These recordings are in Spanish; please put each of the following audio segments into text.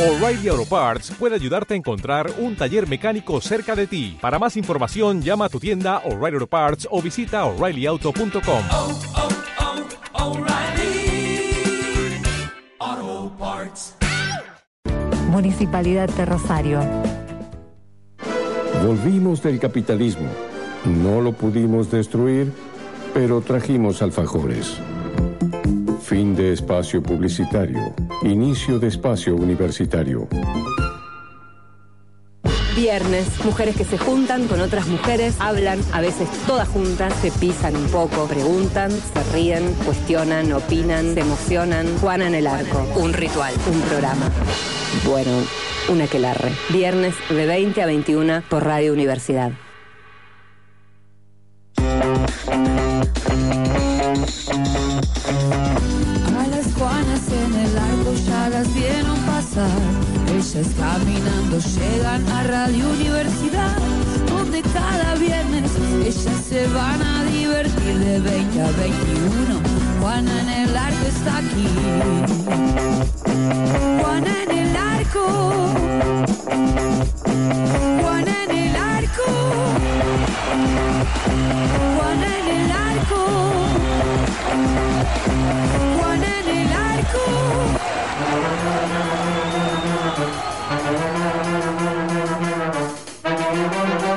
O'Reilly Auto Parts puede ayudarte a encontrar un taller mecánico cerca de ti. Para más información, llama a tu tienda O'Reilly Auto Parts o visita oreillyauto.com. oh, oh, Parts. Municipalidad de Rosario. Volvimos del capitalismo. No lo pudimos destruir, pero trajimos alfajores. Fin de espacio publicitario. Inicio de espacio universitario. Viernes, mujeres que se juntan con otras mujeres, hablan, a veces todas juntas, se pisan un poco, preguntan, se ríen, cuestionan, opinan, se emocionan. Juana en el arco, un ritual, un programa. Bueno, una que larre. Viernes de 20 a 21 por Radio Universidad. Pasar. Ellas caminando llegan a Radio Universidad, donde cada viernes ellas se van a divertir de 20 a 21. Juana en el arco está aquí. Juana en el arco. Juana en el arco. Juana en el arco. Juana en el arco. Loca,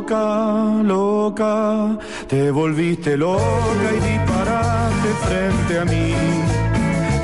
loca, loca, te volviste loca y disparaste frente a mí.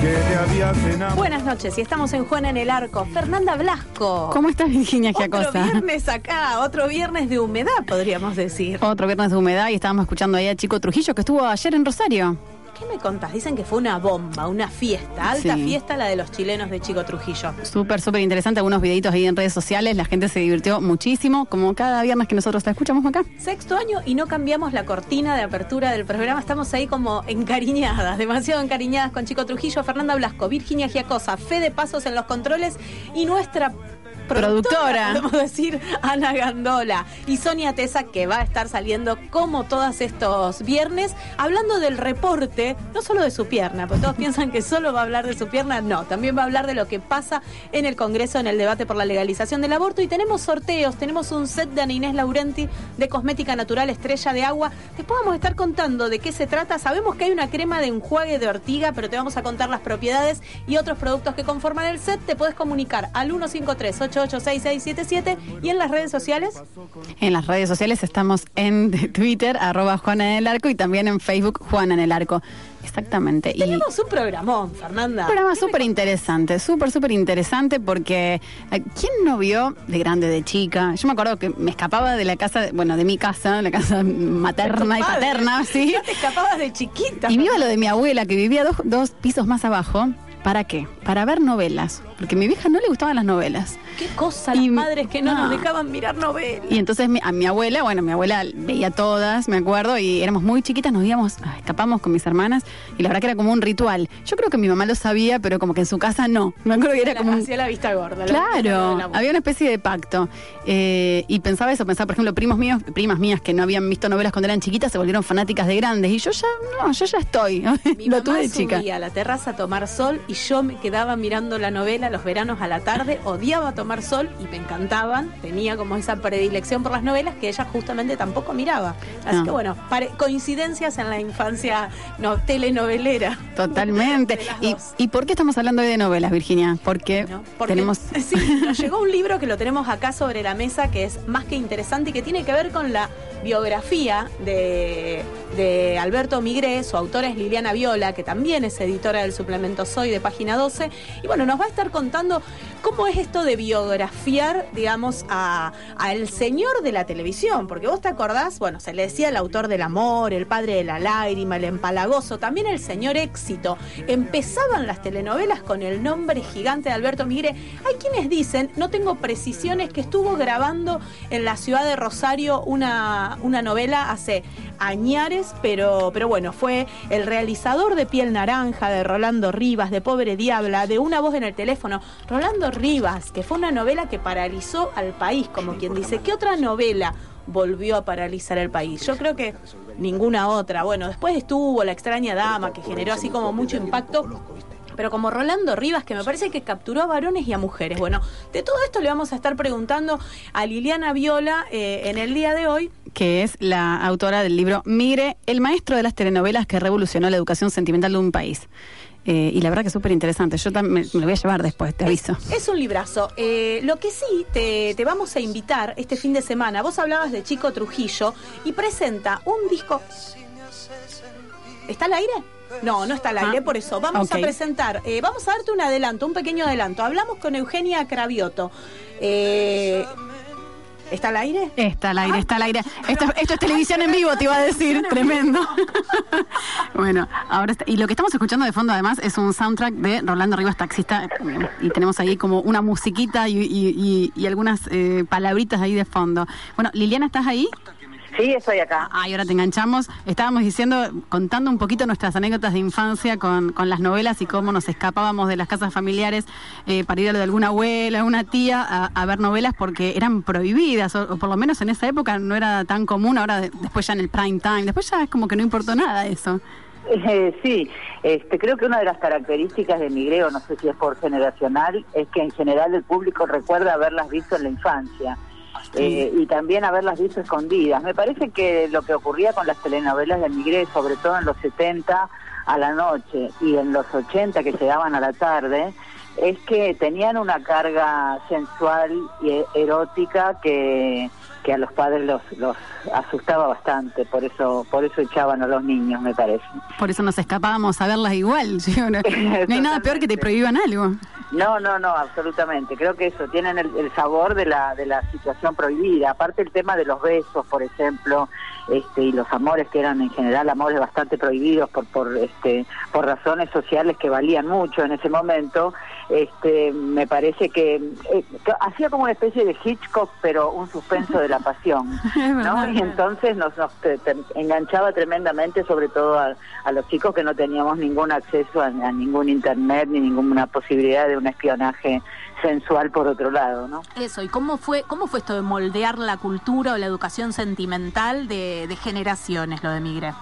Que te habías enamorado. Buenas noches, y estamos en Juana en el Arco. Fernanda Blasco. ¿Cómo estás, Virginia Otro Giacosa? viernes acá, otro viernes de humedad, podríamos decir. Otro viernes de humedad y estábamos escuchando ahí a Chico Trujillo que estuvo ayer en Rosario. ¿Qué me contás? Dicen que fue una bomba, una fiesta, alta Sí. fiesta la de los chilenos de Chico Trujillo. Súper, súper interesante. Algunos videitos ahí en redes sociales. La gente se divirtió muchísimo, como cada viernes que nosotros te escuchamos acá. Sexto año y no cambiamos la cortina de apertura del programa. Estamos ahí como encariñadas, demasiado encariñadas con Chico Trujillo, Fernanda Blasco, Virginia Giacosa, Fede Pasos en los controles y nuestra Productora. podemos decir, Ana Gandola y Sonia Tesa, que va a estar saliendo como todos estos viernes, hablando del reporte, no solo de su pierna, porque todos piensan que solo va a hablar de su pierna, no, también va a hablar de lo que pasa en el Congreso en el debate por la legalización del aborto y tenemos sorteos, tenemos un set de Ana Inés Laurenti de cosmética natural estrella de agua. Después vamos a estar contando de qué se trata. Sabemos que hay una crema de enjuague de ortiga, pero te vamos a contar las propiedades y otros productos que conforman el set. Te puedes comunicar al 153-886677 y en las redes sociales. En las redes sociales estamos en Twitter, arroba Juana en el Arco, y también en Facebook, Juana en el Arco. Exactamente. Y Tenemos un programón, Fernanda. un programa ¿Qué me súper interesante, súper, súper interesante porque eh, ¿quién no vio de grande, de chica? Yo me acuerdo que me escapaba de la casa, bueno, de mi casa, la casa materna y paterna, ¿sí? Ya te escapabas de chiquita. Y viva lo de mi abuela, que vivía dos, dos pisos más abajo. ¿Para qué? Para ver novelas. Porque a mi vieja no le gustaban las novelas. Qué cosa las Y- madres que no, nos no. dejaban mirar novelas. Y entonces mi- a mi abuela, bueno, mi abuela veía todas, me acuerdo, y éramos muy chiquitas, nos íbamos, ah, escapamos con mis hermanas, y la verdad que era como un ritual. Yo creo que mi mamá lo sabía, pero como que en su casa no. Me acuerdo que era La- como. Hacía la vista gorda. la vista gorda de Claro, la había una especie de pacto. Eh, y pensaba eso, pensaba, por ejemplo, primos míos, primas mías que no habían visto novelas cuando eran chiquitas, se volvieron fanáticas de grandes. Y yo ya, no, yo ya estoy. Mi lo mamá tuve de chica. subía a la terraza a tomar sol y yo me quedaba mirando la novela los veranos a la tarde, odiaba tomar sol y me encantaban. Tenía como esa predilección por las novelas que ella justamente tampoco miraba. Así Ah. que bueno, coincidencias en la infancia no, telenovelera. Totalmente. ¿Y. ¿Y por qué estamos hablando hoy de novelas, Virginia? Porque tenemos... sí, nos llegó un libro que lo tenemos acá sobre la mesa que es más que interesante y que tiene que ver con la biografía de, de Alberto Migré. Su autora es Liliana Viola, que también es editora del suplemento Soy de página 12. Y bueno, nos va a estar contando cómo es esto de biografiar, digamos, a, a señor de la televisión. Porque vos te acordás, bueno, se le decía el autor del amor, el padre de la lágrima, el empalagoso, también el señor éxito. Empezaban las telenovelas con el nombre gigante de Alberto Migré. Hay quienes dicen, no tengo precisiones, que estuvo grabando en la ciudad de Rosario una, una novela hace añares, pero, pero bueno, fue el realizador de Piel Naranja, de Rolando Rivas, de Pobre Diabla, de Una Voz en el Teléfono. Rolando Rivas, que fue una novela que paralizó al país, como quien dice. ¿Qué otra novela volvió a paralizar el país? Yo creo que ninguna otra. Bueno, después estuvo La extraña dama, que generó así como mucho impacto pero como Rolando Rivas, que me parece que capturó a varones y a mujeres. Bueno, de todo esto le vamos a estar preguntando a Liliana Viola eh, en el día de hoy. que es la autora del libro Mire, el maestro de las telenovelas que revolucionó la educación sentimental de un país. Eh, y la verdad que es súper interesante. Yo también me, lo voy a llevar después, te aviso. Es un librazo. Eh, lo que sí te, te vamos a invitar este fin de semana, vos hablabas de Chico Trujillo y presenta un disco. ¿Está al aire? No, no está al aire, Ah, por eso. Vamos a presentar, eh, vamos a darte un adelanto, un pequeño adelanto. Hablamos con Eugenia Cravioto. Eh, ¿Está al aire? Está al aire, está al aire. Esto, esto es televisión en vivo, te iba a decir. Tremendo. bueno, ahora está- y lo que estamos escuchando de fondo además es un soundtrack de Rolando Rivas Taxista y tenemos ahí como una musiquita y, y- y- y algunas eh, palabritas ahí de fondo. Bueno, Liliana, ¿estás ahí? Sí, estoy acá. Ah, y ahora te enganchamos. Estábamos diciendo, contando un poquito nuestras anécdotas de infancia con, con las novelas y cómo nos escapábamos de las casas familiares eh, para ir a lo de alguna abuela, una tía a, a ver novelas porque eran prohibidas, o, o por lo menos en esa época no era tan común, ahora de- después ya en el prime time, después ya es como que no importó nada eso. Eh, sí, este, creo que una de las características de Migreo, no sé si es por generacional, es que en general el público recuerda haberlas visto en la infancia. Eh, y también haberlas visto escondidas. Me parece que lo que ocurría con las telenovelas de Migré, sobre todo en los 70 a la noche y en los 80 que llegaban a la tarde, es que tenían una carga sensual y e- erótica que, que a los padres los, los asustaba bastante, por eso, por eso echaban a los niños, me parece. Por eso nos escapábamos a verlas igual. No, no hay nada peor que te prohíban algo. No, no, no, absolutamente. Creo que eso, tienen el, el sabor de la, de la situación prohibida. Aparte el tema de los besos, por ejemplo, este, y los amores que eran en general amores bastante prohibidos por, por, este, por razones sociales que valían mucho en ese momento, este, me parece que, eh, que hacía como una especie de Hitchcock, pero un suspenso de la pasión. ¿no? Y entonces nos, nos te- te enganchaba tremendamente, sobre todo a, a los chicos que no teníamos ningún acceso a, a ningún internet ni ninguna posibilidad de un espionaje sensual por otro lado, ¿no? Eso, ¿y cómo fue, cómo fue esto de moldear la cultura o la educación sentimental de, de generaciones, lo de Migre?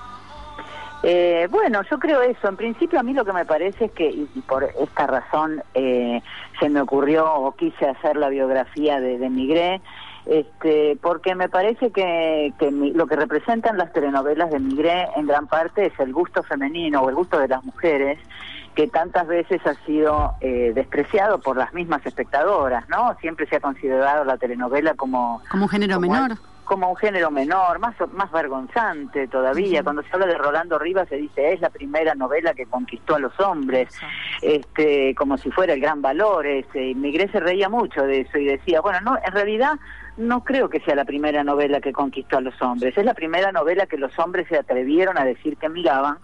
Eh, bueno, yo creo eso. En principio a mí lo que me parece es que, y, y por esta razón eh, se me ocurrió o quise hacer la biografía de, de Migré, este, porque me parece que, que mi- lo que representan las telenovelas de Migré en gran parte es el gusto femenino o el gusto de las mujeres que tantas veces ha sido eh, despreciado por las mismas espectadoras, ¿no? Siempre se ha considerado la telenovela como Como un género como menor. como un género menor, más más vergonzante todavía. Cuando se habla de Rolando Rivas se dice es la primera novela que conquistó a los hombres, este, como si fuera el gran valor. Ese. Y Migré se reía mucho de eso y decía, bueno, no, en realidad no creo que sea la primera novela que conquistó a los hombres. Es la primera novela que los hombres se atrevieron a decir que miraban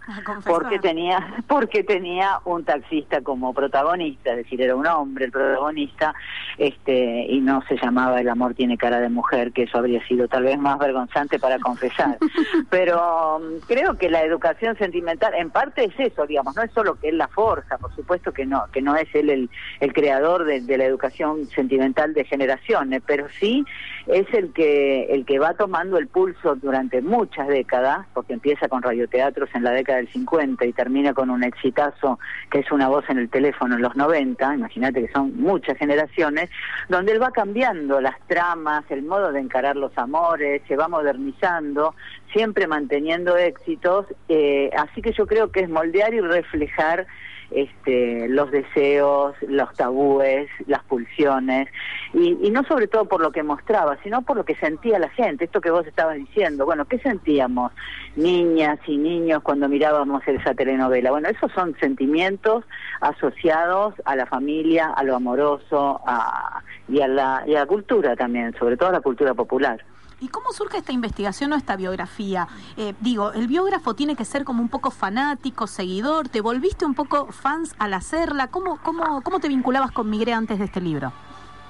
porque tenía porque tenía un taxista como protagonista, es decir, era un hombre el protagonista, este y no se llamaba El amor tiene cara de mujer, que eso habría sido tal vez más vergonzante para confesar. Pero mm, creo que la educación sentimental en parte es eso, digamos, no es solo que él la forja, por supuesto que no, que no es él el, el creador de, de la educación sentimental de generaciones, pero sí es el que el que va tomando el pulso durante muchas décadas, porque empieza con radioteatros en la década del 50 y termina con un exitazo que es una voz en el teléfono en los 90, imagínate que son muchas generaciones, donde él va cambiando las tramas, el modo de encarar los amores, se va modernizando, siempre manteniendo éxitos, eh, así que yo creo que es moldear y reflejar este, los deseos, los tabúes, las pulsiones, y, y no sobre todo por lo que mostraba, sino por lo que sentía la gente, esto que vos estabas diciendo, bueno, ¿qué sentíamos niñas y niños cuando mirábamos esa telenovela? Bueno, esos son sentimientos asociados a la familia, a lo amoroso a, y, a la, y a la cultura también, sobre todo a la cultura popular. ¿Y cómo surge esta investigación o esta biografía? Eh, digo, el biógrafo tiene que ser como un poco fanático, seguidor. ¿Te volviste un poco fans al hacerla? ¿Cómo, cómo, cómo te vinculabas con Migré antes de este libro?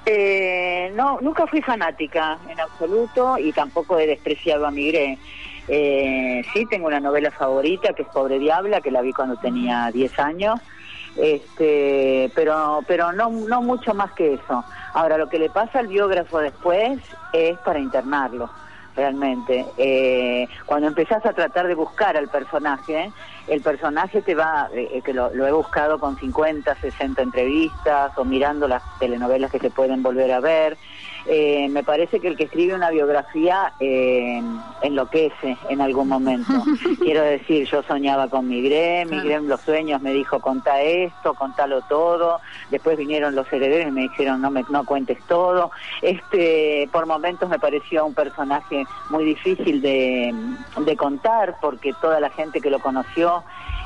Eh, no, nunca fui fanática en absoluto y tampoco he despreciado a Migré. Eh, sí, tengo una novela favorita que es Pobre Diabla, que la vi cuando tenía 10 años. este, pero, pero no, no mucho más que eso. Ahora, lo que le pasa al biógrafo después es para internarlo realmente. Eh, cuando empezás a tratar de buscar al personaje, el personaje te va, eh, que lo, lo he buscado con 50, 60 entrevistas o mirando las telenovelas que se pueden volver a ver. Eh, me parece que el que escribe una biografía eh, enloquece en algún momento. Quiero decir, yo soñaba con Migré, Migré en los sueños me dijo contá esto, contalo todo, después vinieron los herederos y me dijeron no me no cuentes todo. Este, por momentos me pareció un personaje muy difícil de, de contar porque toda la gente que lo conoció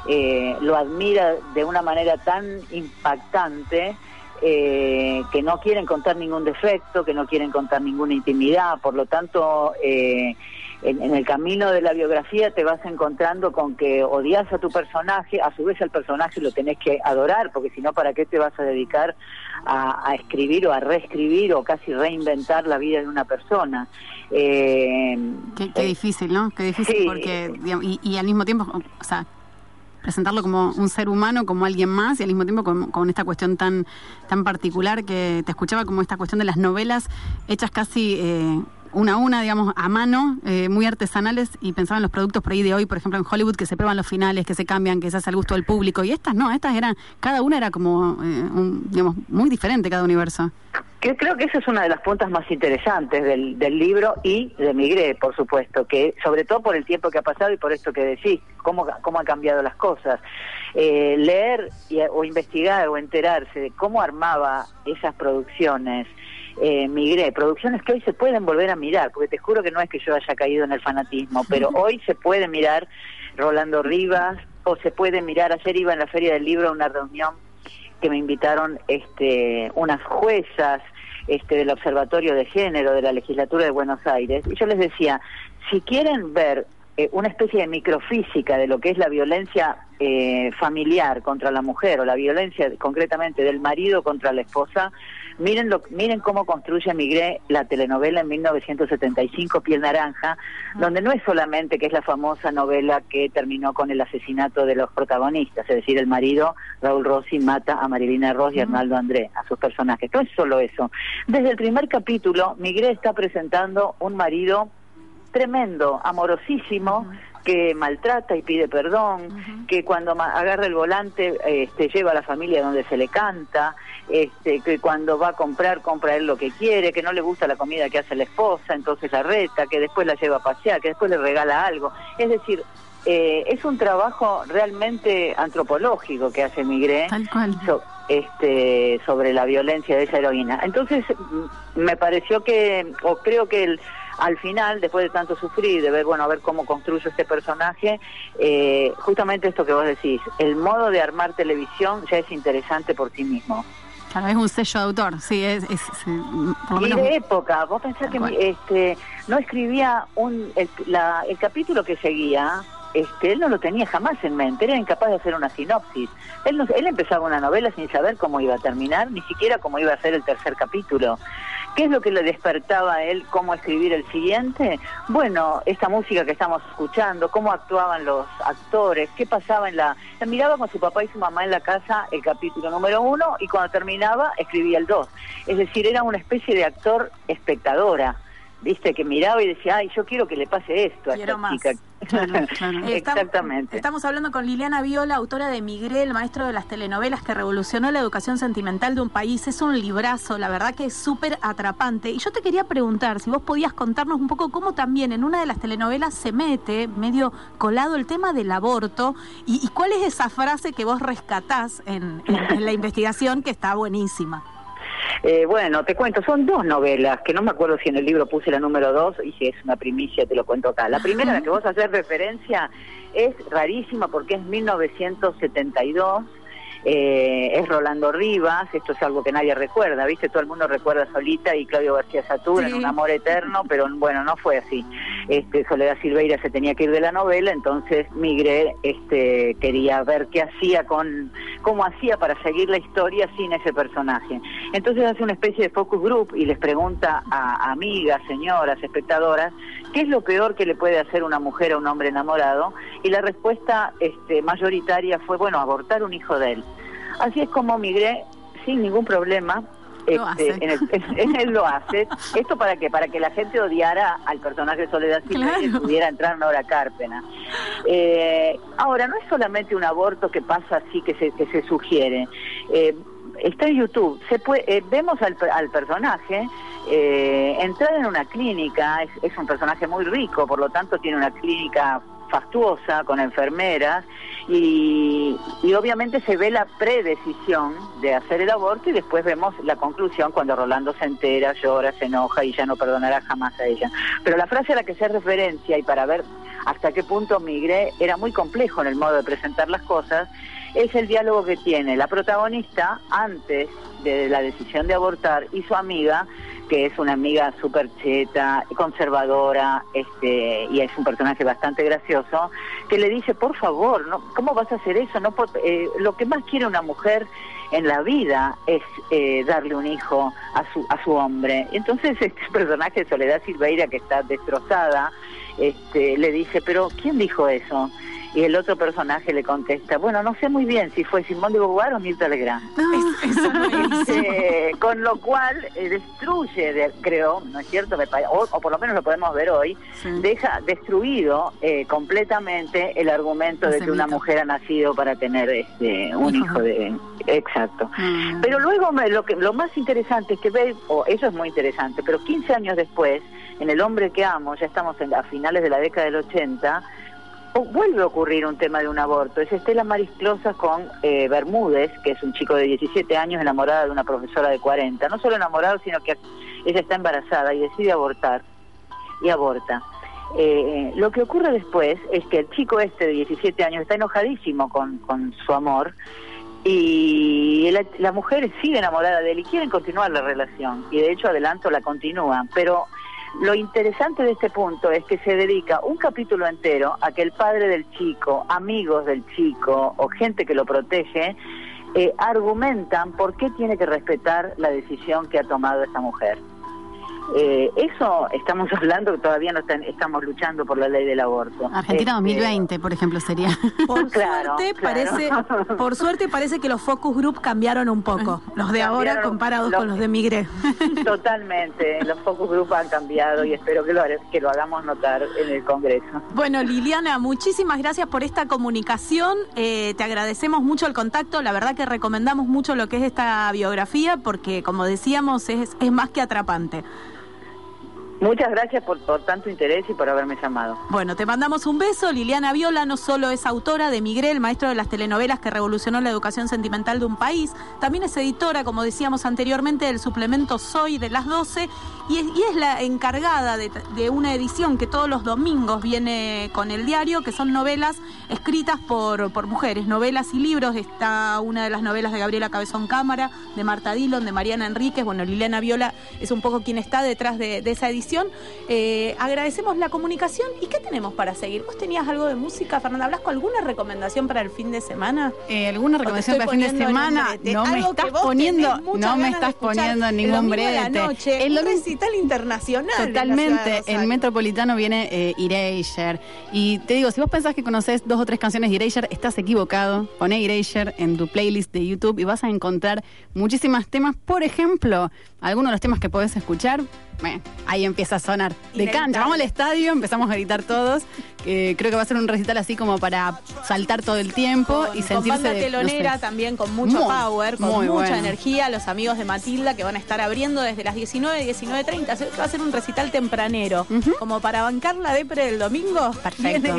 eh, lo admira de una manera tan impactante eh, que no quieren contar ningún defecto, que no quieren contar ninguna intimidad, por lo tanto, eh, en, en el camino de la biografía te vas encontrando con que odias a tu personaje, a su vez al personaje lo tenés que adorar, porque si no, ¿para qué te vas a dedicar a, a escribir o a reescribir o casi reinventar la vida de una persona? Eh, Qué, qué difícil, ¿no? Qué difícil Sí. porque, digamos, y, y al mismo tiempo, o sea, presentarlo como un ser humano, como alguien más, y al mismo tiempo con, con esta cuestión tan, tan particular que te escuchaba como esta cuestión de las novelas hechas casi eh, una a una, digamos, a mano, eh, muy artesanales, y pensaba en los productos por ahí de hoy, por ejemplo, en Hollywood, que se prueban los finales, que se cambian, que se hace al gusto del público, y estas no, estas eran, cada una era como, eh, un, digamos, muy diferente cada universo. Que creo que esa es una de las puntas más interesantes del, del libro y de Migré, por supuesto, que sobre todo por el tiempo que ha pasado y por esto que decís, cómo, cómo han cambiado las cosas. Eh, leer y- o investigar o enterarse de cómo armaba esas producciones, eh, Migré, producciones que hoy se pueden volver a mirar, porque te juro que no es que yo haya caído en el fanatismo, pero hoy se puede mirar Rolando Rivas o se puede mirar, ayer iba en la Feria del Libro a una reunión que me invitaron este, unas juezas este, del Observatorio de Género de la Legislatura de Buenos Aires, y yo les decía, si quieren ver eh, una especie de microfísica de lo que es la violencia eh, familiar contra la mujer o la violencia concretamente del marido contra la esposa, miren, lo, miren cómo construye Migré la telenovela en 1975, Piel Naranja, donde no es solamente que es la famosa novela que terminó con el asesinato de los protagonistas, es decir, el marido Raúl Rossi mata a Marilina Ross y Arnaldo André, a sus personajes. No es solo eso. Desde el primer capítulo, Migré está presentando un marido tremendo, amorosísimo, que maltrata y pide perdón, que cuando agarra el volante este, lleva a la familia donde se le canta, este, que cuando va a comprar compra él lo que quiere, que no le gusta la comida que hace la esposa, entonces la reta, que después la lleva a pasear, que después le regala algo. Es decir, eh, es un trabajo realmente antropológico que hace Migré Tal cual. so- este, sobre la violencia de esa heroína. Entonces, mm, me pareció que, o creo que el, al final, después de tanto sufrir, de ver, bueno, a ver cómo construyo este personaje, eh, justamente esto que vos decís, el modo de armar televisión ya es interesante por sí mismo. Claro, es un sello de autor, sí, es, es- es, por lo Y menos- de época, vos pensás que cual. este, no escribía un, el, la- el capítulo que seguía, este, él no lo tenía jamás en mente, era incapaz de hacer una sinopsis. Él, no- él empezaba una novela sin saber cómo iba a terminar, ni siquiera cómo iba a ser el tercer capítulo. ¿Qué es lo que le despertaba a él cómo escribir el siguiente? Bueno, esta música que estamos escuchando, cómo actuaban los actores, qué pasaba en la... Miraba con su papá y su mamá en la casa el capítulo número uno y cuando terminaba escribía el dos. Es decir, era una especie de actor espectadora, ¿viste? Que miraba y decía, ay, yo quiero que le pase esto a Quiero esta más. chica. Claro, claro. Eh, Exactamente. Estamos hablando con Liliana Viola, autora de Migré, el maestro de las telenovelas que revolucionó la educación sentimental de un país. Es un librazo, la verdad que es súper atrapante. Y yo te quería preguntar si vos podías contarnos un poco cómo también en una de las telenovelas se mete, medio colado, el tema del aborto. Y, y cuál es esa frase que vos rescatás en, en- en la investigación que está buenísima. Eh, bueno, te cuento, son dos novelas, que no me acuerdo si en el libro puse la número dos y si es una primicia te lo cuento acá. La primera, a la que vos haces referencia, es rarísima porque es 1972. eh, es Rolando Rivas, esto es algo que nadie recuerda, ¿viste? Todo el mundo recuerda a Solita y Claudio García Satur en Sí. un amor eterno, pero bueno, no fue así. Este, Soledad Silveira se tenía que ir de la novela, entonces Migré este, quería ver qué hacía con, cómo hacía para seguir la historia sin ese personaje. Entonces hace una especie de focus group y les pregunta a amigas, señoras, espectadoras, ¿qué es lo peor que le puede hacer una mujer a un hombre enamorado? Y la respuesta este, mayoritaria fue, bueno, abortar un hijo de él. Así es como migré sin ningún problema. Este, en el- en él lo hace. ¿Esto para qué? Para que la gente odiara al personaje de Soledad Silva y pudiera entrar Nora Carpena. Eh, ahora, no es solamente un aborto que pasa así, que se, que se sugiere. Eh, está en YouTube. Se puede, eh, vemos al, al personaje eh, entrar en una clínica. Es, es un personaje muy rico, por lo tanto tiene una clínica fastuosa con enfermeras y, y obviamente se ve la predecisión de hacer el aborto y después vemos la conclusión cuando Rolando se entera, llora, se enoja y ya no perdonará jamás a ella. Pero la frase a la que se referencia y para ver hasta qué punto migré era muy complejo en el modo de presentar las cosas, es el diálogo que tiene la protagonista antes de la decisión de abortar y su amiga, que es una amiga súper cheta, conservadora, este, y es un personaje bastante gracioso, que le dice, por favor, no, ¿cómo vas a hacer eso? No, eh, lo que más quiere una mujer en la vida es eh, darle un hijo a su, a su hombre. Entonces este personaje, Soledad Silveira, que está destrozada, este, le dice, pero ¿quién dijo eso? Y el otro personaje le contesta, bueno, no sé muy bien si fue Simón de Beauvoir o Mirta Legrand. Eso no es. Eh, con lo cual eh, destruye, de- creo, ¿no es cierto? O, o por lo menos lo podemos ver hoy, Sí. deja destruido eh, completamente el argumento de que una mujer ha nacido para tener este, un Hijo. hijo de... Exacto. Mm. Pero luego me- lo que lo más interesante es que ve, o eso es muy interesante, pero 15 años después, en El hombre que amo, ya estamos en, a finales de la década del 80, vuelve a ocurrir un tema de un aborto. Es Estela Maris Closas con eh, Bermúdez, que es un chico de 17 años enamorada de una profesora de 40. No solo enamorado, sino que ella está embarazada y decide abortar. Y aborta. Eh, lo que ocurre después es que el chico este de 17 años está enojadísimo con, con su amor y la, la mujer sigue enamorada de él y quieren continuar la relación y de hecho adelanto la continúan pero lo interesante de este punto es que se dedica un capítulo entero a que el padre del chico amigos del chico o gente que lo protege eh, argumentan por qué tiene que respetar la decisión que ha tomado esa mujer Eh, eso estamos hablando que todavía no están- estamos luchando por la ley del aborto Argentina Este, 2020, por ejemplo, sería. Por Claro, suerte claro. parece, por suerte parece que los focus group cambiaron un poco, los de ahora comparados los- con los de Migré. Totalmente, los focus group han cambiado y espero que lo, que lo hagamos notar en el Congreso. Bueno, Liliana, muchísimas gracias por esta comunicación. Eh, te agradecemos mucho el contacto. La verdad que recomendamos mucho lo que es esta biografía porque, como decíamos, es, es más que atrapante. Muchas gracias por, por tanto interés y por haberme llamado. Bueno, te mandamos un beso. Liliana Viola no solo es autora de Migré, el maestro de las telenovelas que revolucionó la educación sentimental de un país, también es editora, como decíamos anteriormente, del suplemento Soy de las 12 y es, la encargada de, de una edición que todos los domingos viene con el diario, que son novelas escritas por, por mujeres, novelas y libros. Está una de las novelas de Gabriela Cabezón Cámara, de Marta Dillon, de Mariana Enríquez. Bueno, Liliana Viola es un poco quien está detrás de, de esa edición. Eh, agradecemos la comunicación. ¿Y qué tenemos para seguir? ¿Vos tenías algo de música, Fernanda Blasco? ¿Alguna recomendación para el fin de semana? Eh, ¿Alguna ¿O te recomendación para el fin de semana? No me estás poniendo, no me estás poniendo ningún brete. noche, El un recital internacional. Totalmente, en Metropolitano viene eh, Erasure. Y te digo, si vos pensás que conocés dos o tres canciones de Erasure, estás equivocado. Poné Erasure en tu playlist de YouTube y vas a encontrar muchísimos temas. Por ejemplo, algunos de los temas que podés escuchar, bueno, ahí empieza empieza a sonar de cancha. Vamos al estadio, empezamos a gritar todos. Eh, creo que va a ser un recital así como para saltar todo el tiempo y sentirse. Con banda telonera también, con mucho power, con mucha energía. Los amigos de Matilda que van a estar abriendo desde las 19, 19.30. Va a ser un recital tempranero. Como para bancar la depre del domingo. Perfecto.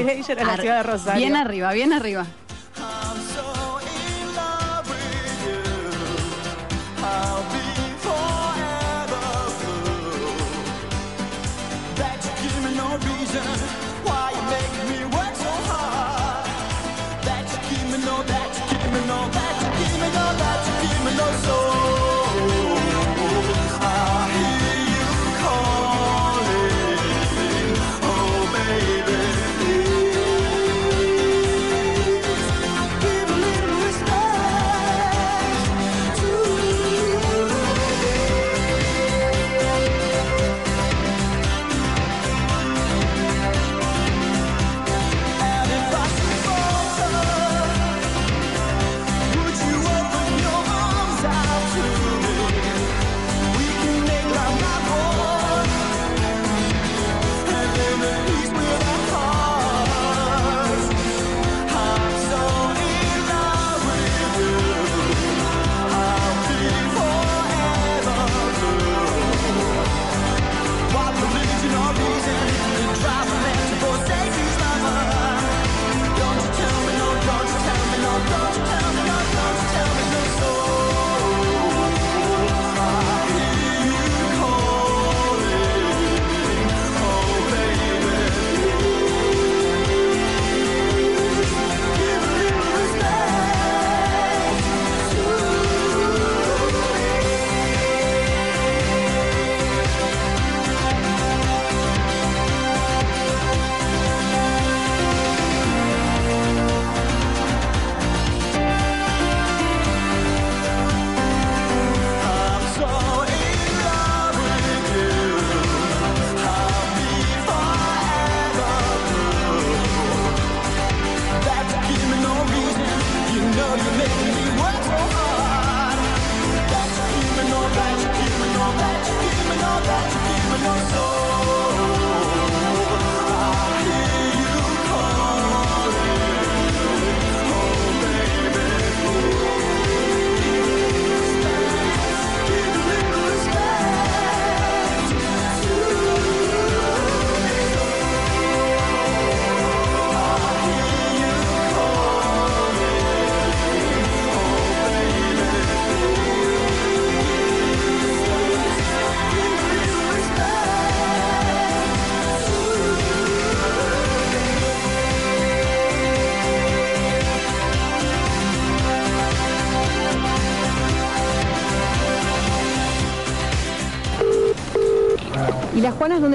Bien arriba, bien arriba. I'll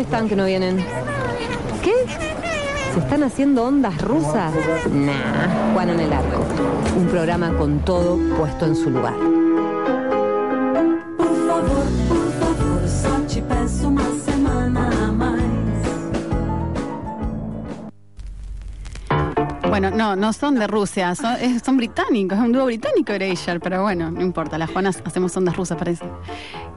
dónde están que no vienen? ¿Qué? ¿Se están haciendo ondas rusas? Nah, Juana en el Arco. Un programa con todo puesto en su lugar. Por favor, por favor, só te peço uma semana a mais. Bueno, no, no son de Rusia, son, es- son británicos, es un dúo británico Erasure, pero bueno, no importa, las Juanas hacemos ondas rusas, parece.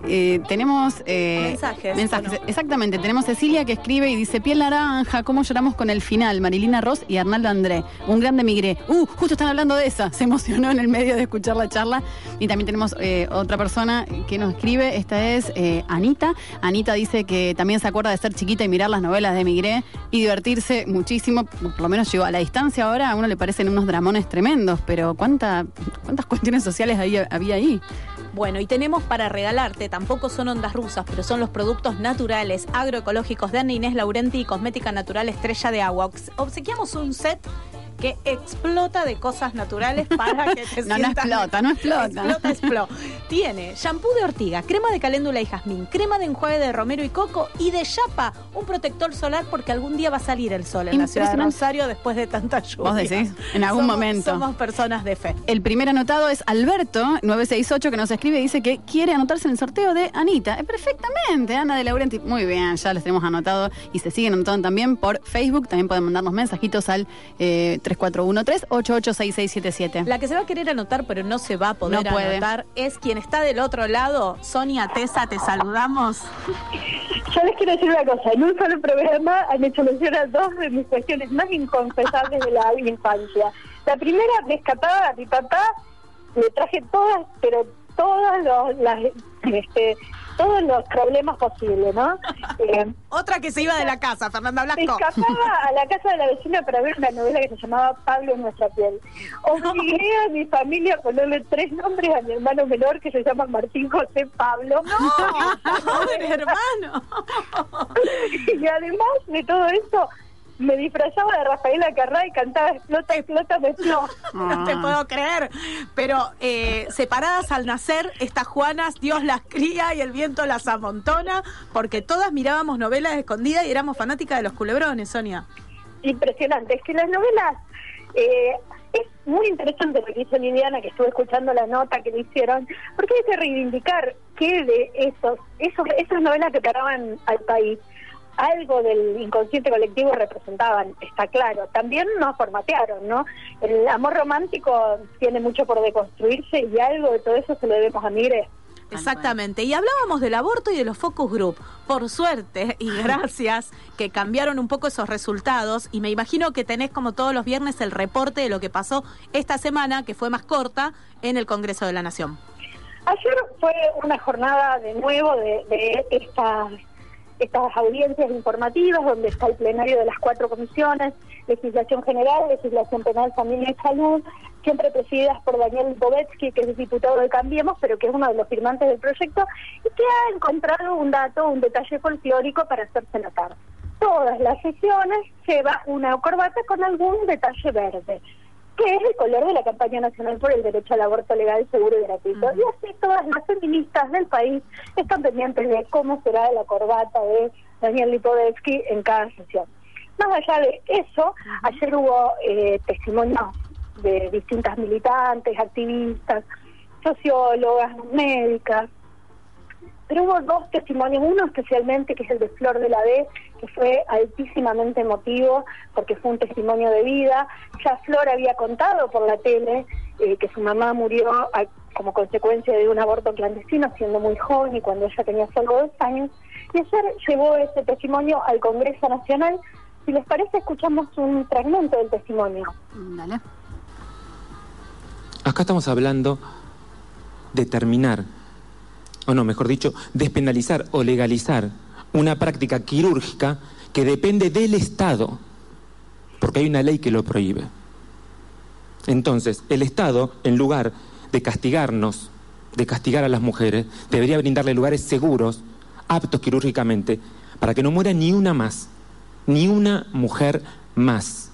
Eh, tenemos eh, Mensajes, mensajes. ¿o no? Exactamente, tenemos Cecilia que escribe y dice, piel naranja, cómo lloramos con el final, Marilina Ross y Arnaldo André, un grande migré. Uh, justo están hablando de esa, se emocionó en el medio de escuchar la charla. Y también tenemos eh, otra persona que nos escribe, esta es eh, Anita. Anita dice que también se acuerda de ser chiquita y mirar las novelas de Migré y divertirse muchísimo, por lo menos llegó a la distancia ahora, a uno le parecen unos dramones tremendos, pero ¿cuánta, ¿cuántas cuestiones sociales había, había ahí? Bueno, y tenemos para regalarte, tampoco son ondas rusas, pero son los productos naturales, agroecológicos de Ana Inés Laurenti y Cosmética Natural Estrella de Agua. Obs- Obsequiamos un set que explota de cosas naturales para que te No, no explota, no explota. Explota, explota. Tiene shampoo de ortiga, crema de caléndula y jazmín, crema de enjuague de romero y coco y de chapa un protector solar porque algún día va a salir el sol en la ciudad de. Rosario después de tanta lluvia. Vos decís, en algún Somos- momento. Somos personas de fe. El primer anotado es Alberto, 968, que nos escribe y dice que quiere anotarse en el sorteo de Anita. Eh, perfectamente, Ana de Laurenti. Muy bien, ya los tenemos anotado y se siguen anotando también por Facebook. También pueden mandarnos mensajitos al eh, 3413-886677. La que se va a querer anotar, pero no se va a poder No puede. anotar, es quien está del otro lado. Sonia Tesa, te saludamos. Yo les quiero decir una cosa, en un solo programa han hecho mención a dos de mis cuestiones más inconfesables de la infancia. La primera, me escapaba a mi papá, le traje todas, pero todas los, las, este, todos los problemas posibles, ¿no? Eh, Otra que se iba de la casa, Fernanda me Blasco. escapaba a la casa de la vecina para ver una novela que se llamaba Pablo en nuestra piel. Obligué a mi familia a ponerle tres nombres a mi hermano menor que se llama Martín José Pablo. Pobre hermano. y además de todo esto, me disfrazaba de Rafaela Carrá y cantaba Explota, explota, me explota. No te puedo creer. Pero eh, separadas al nacer, estas Juanas, Dios las cría y el viento las amontona, porque todas mirábamos novelas escondidas y éramos fanáticas de los culebrones, Sonia. Impresionante. Es que las novelas... eh, es muy interesante lo que hizo Liliana, que estuve escuchando la nota que le hicieron, porque hay que reivindicar que de esos, esos, esas novelas que paraban al país, algo del inconsciente colectivo representaban, está claro. También nos formatearon, ¿no? El amor romántico tiene mucho por deconstruirse y algo de todo eso se lo debemos a Mire. Exactamente. Y hablábamos del aborto y de los focus group. Por suerte y gracias que cambiaron un poco esos resultados. Y me imagino que tenés como todos los viernes el reporte de lo que pasó esta semana, que fue más corta, en el Congreso de la Nación. Ayer fue una jornada de nuevo de, de estas estas audiencias informativas donde está el plenario de las cuatro comisiones, legislación general, legislación penal, familia y salud, siempre presididas por Daniel Bovetsky, que es diputado de Cambiemos, pero que es uno de los firmantes del proyecto, y que ha encontrado un dato, un detalle folclórico para hacerse notar. Todas las sesiones lleva una corbata con algún detalle verde que es el color de la campaña nacional por el derecho al aborto legal, seguro y gratuito. Y así todas las feministas del país están pendientes de cómo será la corbata de Daniel Lipovetsky en cada sesión. Más allá de eso, ayer hubo eh, testimonios de distintas militantes, activistas, sociólogas, médicas, pero hubo dos testimonios, uno especialmente que es el de Flor de la B, que fue altísimamente emotivo porque fue un testimonio de vida. Ya Flor había contado por la tele eh, que su mamá murió a- como consecuencia de un aborto clandestino siendo muy joven y cuando ella tenía solo dos años. Y ayer llevó ese testimonio al Congreso Nacional. Si les parece, escuchamos un fragmento del testimonio. Dale. Acá estamos hablando de terminar, o no, mejor dicho, despenalizar o legalizar una práctica quirúrgica que depende del Estado, porque hay una ley que lo prohíbe. Entonces, el Estado, en lugar de castigarnos, de castigar a las mujeres, debería brindarle lugares seguros, aptos quirúrgicamente, para que no muera ni una más, ni una mujer más.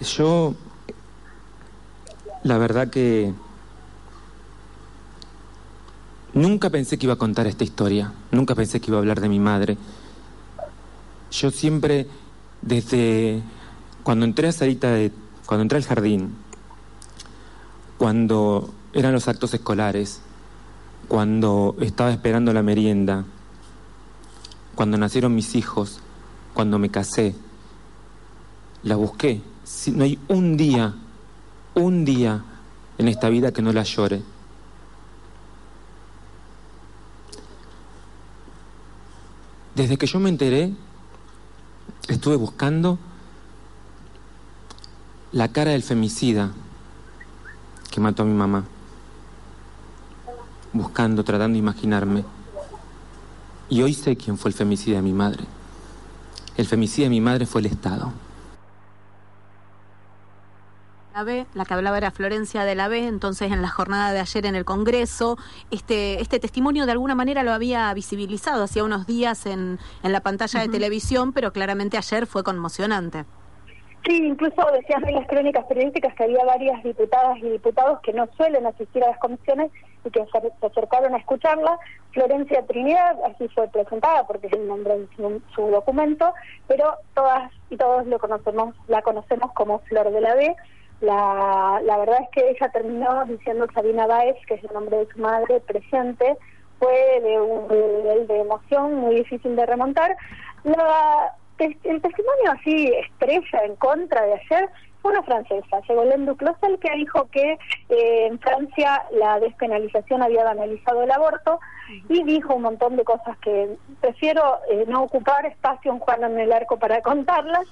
Yo, la verdad que Nunca pensé que iba a contar esta historia, nunca pensé que iba a hablar de mi madre. Yo siempre, desde cuando entré a Sarita de, cuando entré al jardín, cuando eran los actos escolares, cuando estaba esperando la merienda, cuando nacieron mis hijos, cuando me casé, la busqué. No hay un día, un día en esta vida que no la llore. Desde que yo me enteré, estuve buscando la cara del femicida que mató a mi mamá. Buscando, tratando de imaginarme. Y hoy sé quién fue el femicida de mi madre. El femicida de mi madre fue el Estado. La B, la que hablaba era Florencia de la B, entonces en la jornada de ayer en el Congreso, este, este testimonio de alguna manera lo había visibilizado hacía unos días en, en la pantalla de televisión, pero claramente ayer fue conmocionante. Sí, incluso decían en las crónicas periodísticas que había varias diputadas y diputados que no suelen asistir a las comisiones y que se, se acercaron a escucharla. Florencia Trinidad, así fue presentada porque es el nombre de su, su documento, pero todas y todos lo conocemos, la conocemos como Flor de la B. La, la verdad es que ella terminó diciendo Sabina Baez, que es el nombre de su madre, presente, fue de un nivel de emoción muy difícil de remontar. La, el testimonio así estrella en contra de ayer fue una francesa, Ségolène Duclosel, que dijo que eh, en Francia la despenalización había banalizado el aborto y dijo un montón de cosas que prefiero eh, no ocupar espacio en Juana en el Arco para contarlas,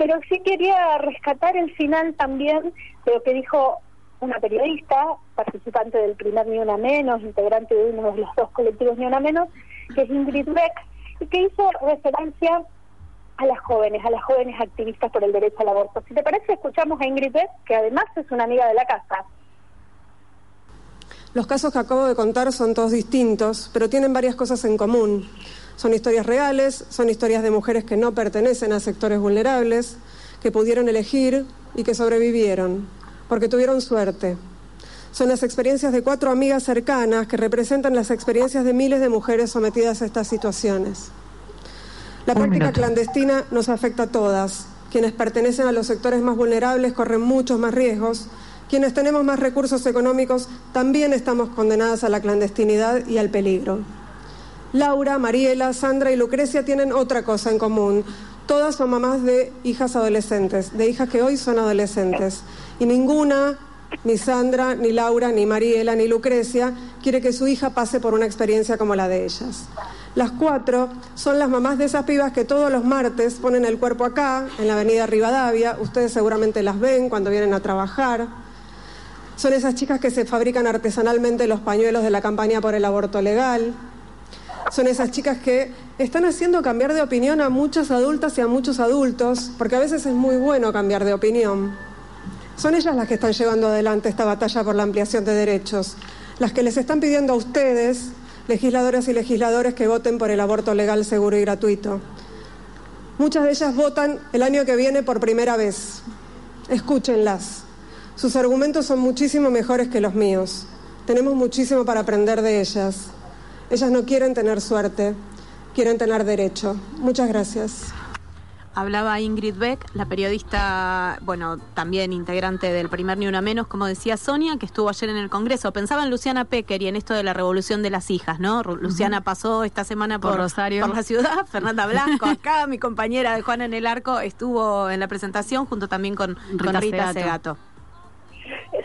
pero sí quería rescatar el final también de lo que dijo una periodista, participante del primer Ni Una Menos, integrante de uno de los dos colectivos Ni Una Menos, que es Ingrid Beck, y que hizo referencia a las jóvenes, a las jóvenes activistas por el derecho al aborto. Si te parece, escuchamos a Ingrid Beck, que además es una amiga de la casa. Los casos que acabo de contar son todos distintos, pero tienen varias cosas en común. Son historias reales, son historias de mujeres que no pertenecen a sectores vulnerables, que pudieron elegir y que sobrevivieron, porque tuvieron suerte. Son las experiencias de cuatro amigas cercanas que representan las experiencias de miles de mujeres sometidas a estas situaciones. La práctica clandestina nos afecta a todas. Quienes pertenecen a los sectores más vulnerables corren muchos más riesgos. Quienes tenemos más recursos económicos también estamos condenadas a la clandestinidad y al peligro. Laura, Mariela, Sandra y Lucrecia tienen otra cosa en común. Todas son mamás de hijas adolescentes, de hijas que hoy son adolescentes. Y ninguna, ni Sandra, ni Laura, ni Mariela, ni Lucrecia, quiere que su hija pase por una experiencia como la de ellas. Las cuatro son las mamás de esas pibas que todos los martes ponen el cuerpo acá, en la avenida Rivadavia. Ustedes seguramente las ven cuando vienen a trabajar. Son esas chicas que se fabrican artesanalmente los pañuelos de la campaña por el aborto legal. Son esas chicas que están haciendo cambiar de opinión a muchas adultas y a muchos adultos, porque a veces es muy bueno cambiar de opinión. Son ellas las que están llevando adelante esta batalla por la ampliación de derechos, las que les están pidiendo a ustedes, legisladoras y legisladores, que voten por el aborto legal, seguro y gratuito. Muchas de ellas votan el año que viene por primera vez. Escúchenlas. Sus argumentos son muchísimo mejores que los míos. Tenemos muchísimo para aprender de ellas. Ellas no quieren tener suerte, quieren tener derecho. Muchas gracias. Hablaba Ingrid Beck, la periodista, bueno, también integrante del primer Ni Una Menos, como decía Sonia, que estuvo ayer en el Congreso. Pensaba en Luciana Pecker y en esto de la revolución de las hijas, ¿no? Ru- Luciana pasó esta semana por, Por Rosario. por la ciudad. Fernanda Blasco, acá, mi compañera de Juana en el Arco, estuvo en la presentación junto también con con Rita Rita, Segato. Segato.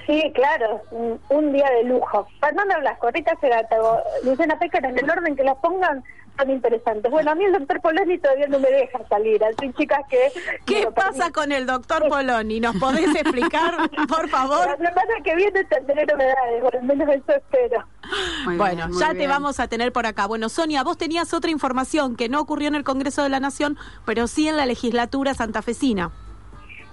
Sí, claro, un, un día de lujo. Fernanda Blasco, Rita Segato, Luciana Pecker, en el orden que las pongan, son interesantes. Bueno, a mí el doctor Poloni todavía no me deja salir, así chicas que... ¿Qué lo pasa con el doctor Poloni? ¿Nos podés explicar, por favor? La semana que viene tendré novedades, por lo menos eso espero. Muy bueno, bien, ya te vamos a tener por acá. Bueno, Sonia, vos tenías otra información que no ocurrió en el Congreso de la Nación, pero sí en la legislatura santafesina.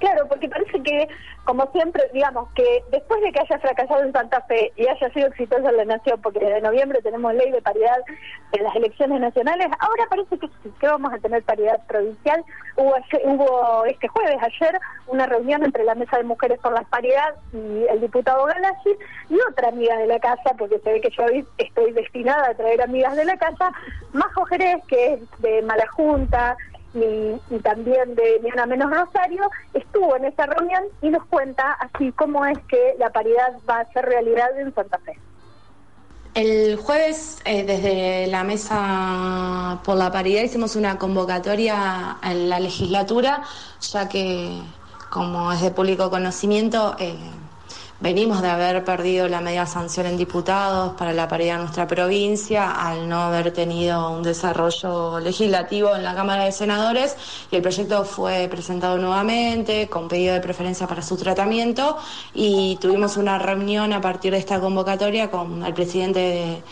Claro, porque parece que, como siempre, digamos, que después de que haya fracasado en Santa Fe y haya sido exitosa en la Nación, porque desde noviembre tenemos ley de paridad en las elecciones nacionales, ahora parece que, que vamos a tener paridad provincial. Hubo, ayer- hubo este jueves, ayer, una reunión entre la Mesa de Mujeres por la Paridad y el diputado Galassi y otra amiga de la casa, porque se ve que yo estoy destinada a traer amigas de la casa, Majo Jerez, que es de Mala Junta, y, y también de Ni Menos Rosario, estuvo en esa reunión y nos cuenta así cómo es que la paridad va a ser realidad en Santa Fe. El jueves, eh, desde la Mesa por la Paridad, hicimos una convocatoria en la legislatura, ya que, como es de público conocimiento, eh, venimos de haber perdido la media sanción en diputados para la paridad en nuestra provincia, al no haber tenido un desarrollo legislativo en la Cámara de Senadores, y el proyecto fue presentado nuevamente con pedido de preferencia para su tratamiento, y tuvimos una reunión a partir de esta convocatoria con el presidente de,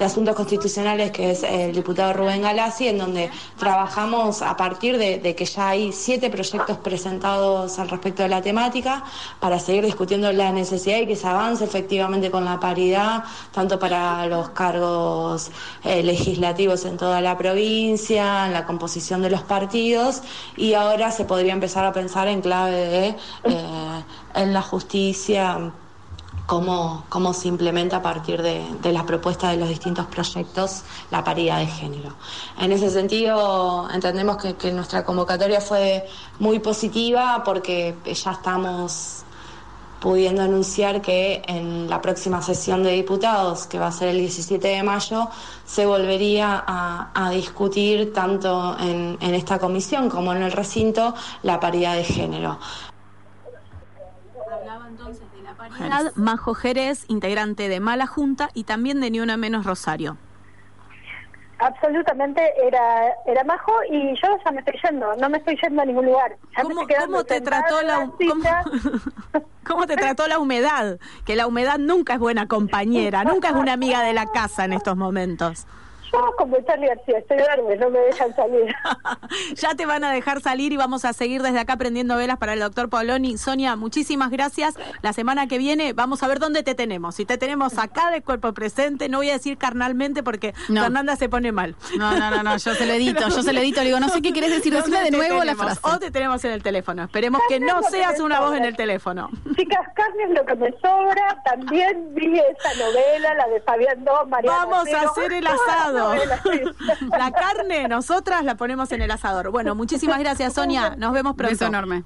de Asuntos Constitucionales, que es el diputado Rubén Galassi, en donde trabajamos a partir de, que ya hay siete proyectos presentados al respecto de la temática, para seguir discutiendo la necesidad y que se avance efectivamente con la paridad, tanto para los cargos eh, legislativos en toda la provincia, en la composición de los partidos, y ahora se podría empezar a pensar en clave de eh, en la justicia cómo, cómo se implementa a partir de, de la propuesta de los distintos proyectos la paridad de género. En ese sentido, entendemos que, que nuestra convocatoria fue muy positiva porque ya estamos pudiendo anunciar que en la próxima sesión de diputados, que va a ser el 17 de mayo, se volvería a, discutir tanto en, en esta comisión como en el recinto la paridad de género. Hablaba entonces paridad. Majo Jerez, integrante de Mala Junta y también de Ni Una Menos Rosario. Absolutamente era era majo y yo ya me estoy yendo, no me estoy yendo a ningún lugar. Ya me ¿Cómo, quedando cómo te trató la, cómo, cómo te trató la humedad? Que la humedad nunca es buena compañera, nunca es una amiga de la casa en estos momentos. Yo como Charlie García, estoy verde, no me dejan salir. Ya te van a dejar salir y vamos a seguir desde acá prendiendo velas para el doctor Paoloni. Sonia, muchísimas gracias. La semana que viene vamos a ver dónde te tenemos. Si te tenemos acá de cuerpo presente, no voy a decir carnalmente porque No. Fernanda se pone mal. No, no, no, no, yo se lo edito, yo se lo edito, le digo, no sé qué querés decir, decime ¿Dónde de nuevo la tenemos? frase. O te tenemos en el teléfono. Esperemos que no que seas una voz en el teléfono. Chicas, carne es lo que me sobra. También vi esa novela, la de Fabián Dos, María Vamos a hacer el asado. La La carne, nosotras la ponemos en el asador. Bueno, muchísimas gracias, Sonia. Nos vemos pronto. Beso enorme.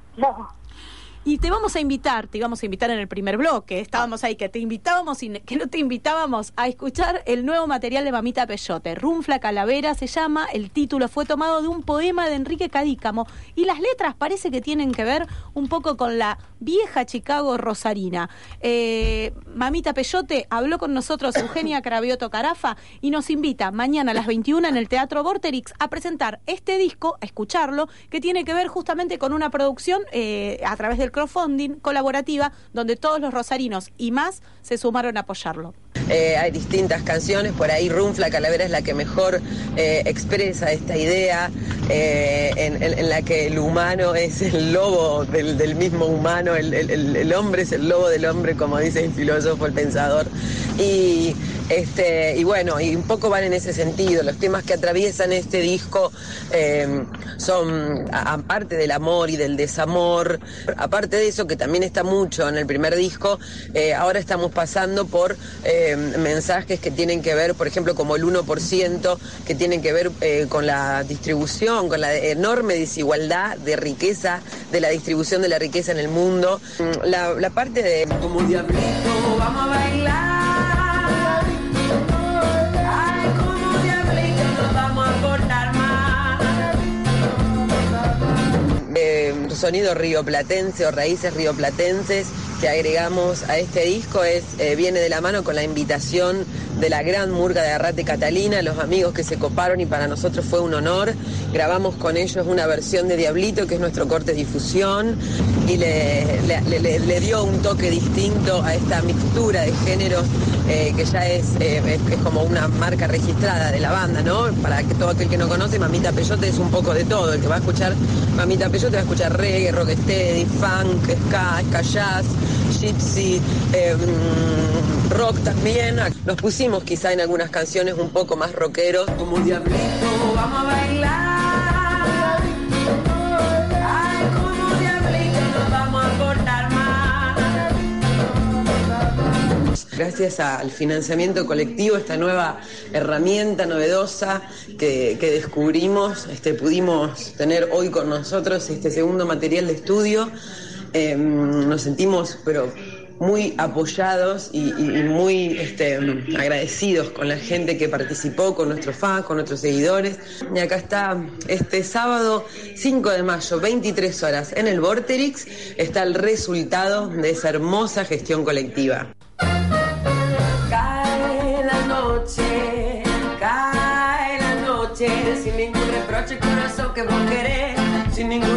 Y te vamos a invitar, te íbamos a invitar en el primer bloque, estábamos ahí, que te invitábamos y que no te invitábamos a escuchar el nuevo material de Mamita Peyote. Runfla Calavera se llama, el título fue tomado de un poema de Enrique Cadícamo y las letras parece que tienen que ver un poco con la vieja Chicago rosarina. Eh, Mamita Peyote habló con nosotros Eugenia Cravioto Carafa y nos invita mañana a las 21 en el Teatro Vorterix a presentar este disco, a escucharlo, que tiene que ver justamente con una producción eh, a través del crowdfunding colaborativa donde todos los rosarinos y más se sumaron a apoyarlo. Eh, hay distintas canciones, por ahí Runfla Calavera es la que mejor eh, expresa esta idea, eh, en, la que el humano es el lobo del, mismo humano, el, hombre es el lobo del hombre, como dice el filósofo, el pensador. Y, este, y bueno, y un poco van en ese sentido. Los temas que atraviesan este disco son, aparte del amor y del desamor, aparte de eso, que también está mucho en el primer disco, ahora estamos pasando por mensajes que tienen que ver, por ejemplo, como el 1%, que tienen que ver eh, con la distribución, con la enorme desigualdad de riqueza, de la distribución de la riqueza en el mundo. Mm, La, parte de... Como diablito, vamos. Eh, sonido rioplatense o raíces rioplatenses que agregamos a este disco es eh, viene de la mano con la invitación de la gran murga de Arrate Catalina, los amigos que se coparon y para nosotros fue un honor. Grabamos con ellos una versión de Diablito que es nuestro corte de difusión y le, le- dio un toque distinto a esta mixtura de géneros eh, que ya es, eh, es, es como una marca registrada de la banda, ¿no? Para que todo aquel que no conoce, Mamita Peyote es un poco de todo. El que va a escuchar Mamita Peyote va a escuchar reggae, rocksteady, funk, ska, ska jazz, gypsy, eh, mm, rock también. Nos pusimos quizá en algunas canciones un poco más rockeros. Como Diablito, vamos a bailar. Ay, como Diablito nos vamos a portar más. Gracias al financiamiento colectivo, esta nueva herramienta novedosa que, que descubrimos, este, pudimos tener hoy con nosotros este segundo material de estudio. Eh, nos sentimos, pero muy apoyados y, y- y muy este, agradecidos con la gente que participó, con nuestros fans, con nuestros seguidores. Y acá está este sábado 5 de mayo, 23 horas, en el Vorterix, está el resultado de esa hermosa gestión colectiva. Cae la noche, cae la noche, sin ningún reproche, corazón que vos querés, sin ningún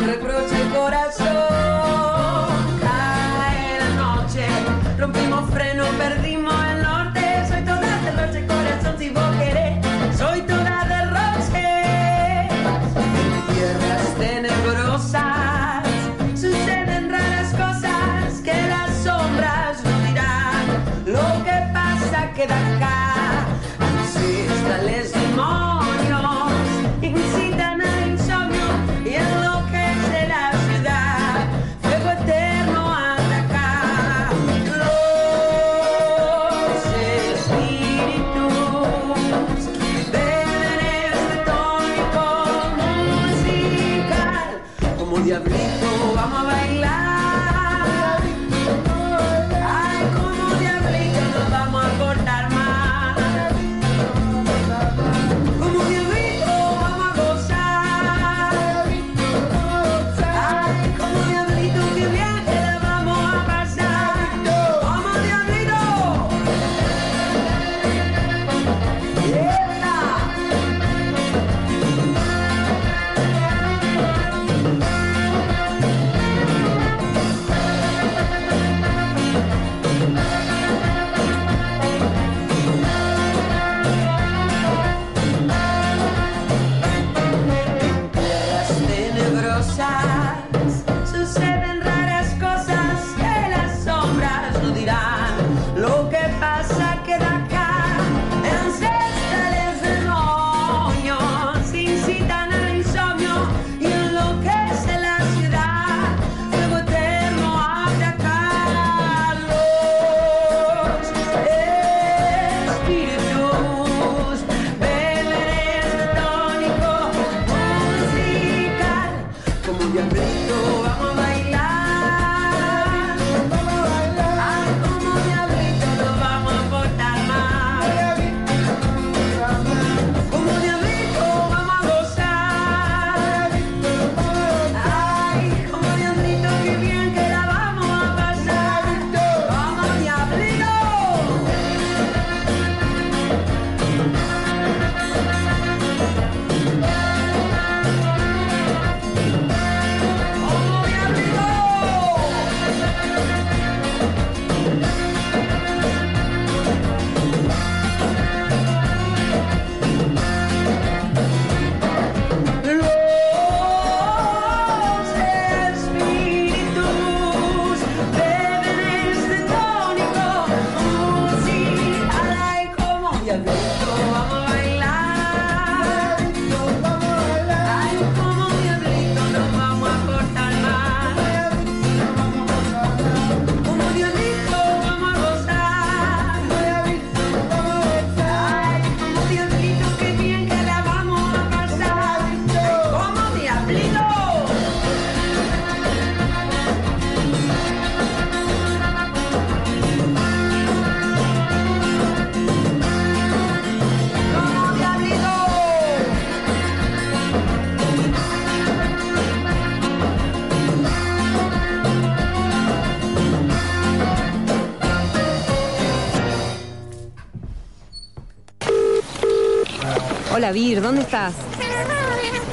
Hola ¿dónde estás?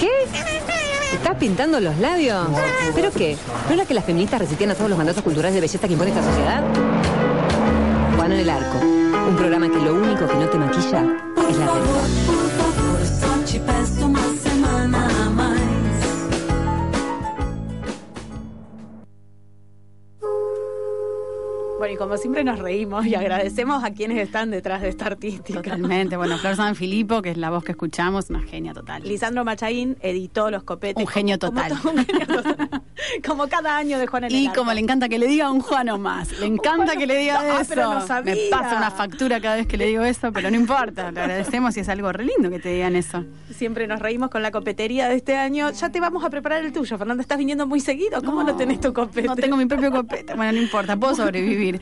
¿Qué? ¿Te ¿Estás pintando los labios? ¿Pero qué? ¿No era que las feministas resistían a todos los mandatos culturales de belleza que impone esta sociedad? Juan en el arco. Un programa que lo único que no te maquilla es la realidad. Y como siempre nos reímos y agradecemos a quienes están detrás de esta artística. Totalmente. Bueno, Flor San Filippo, que es la voz que escuchamos, una genia total. Lisandro Machaín editó Los Copetes. Un genio como- total. Un genio total. Como cada año de Juan en el Y Arco. como le encanta que le diga un Juano más. Le encanta que le diga Ah, eso. pero no sabía. Me pasa una factura cada vez que le digo eso, pero no importa. Le agradecemos y es algo re lindo que te digan eso. Siempre nos reímos con la copetería de este año. Ya te vamos a preparar el tuyo, Fernanda. ¿Estás viniendo muy seguido? ¿Cómo no, tenés tu copete? No tengo mi propio copete. Bueno, no importa, puedo sobrevivir.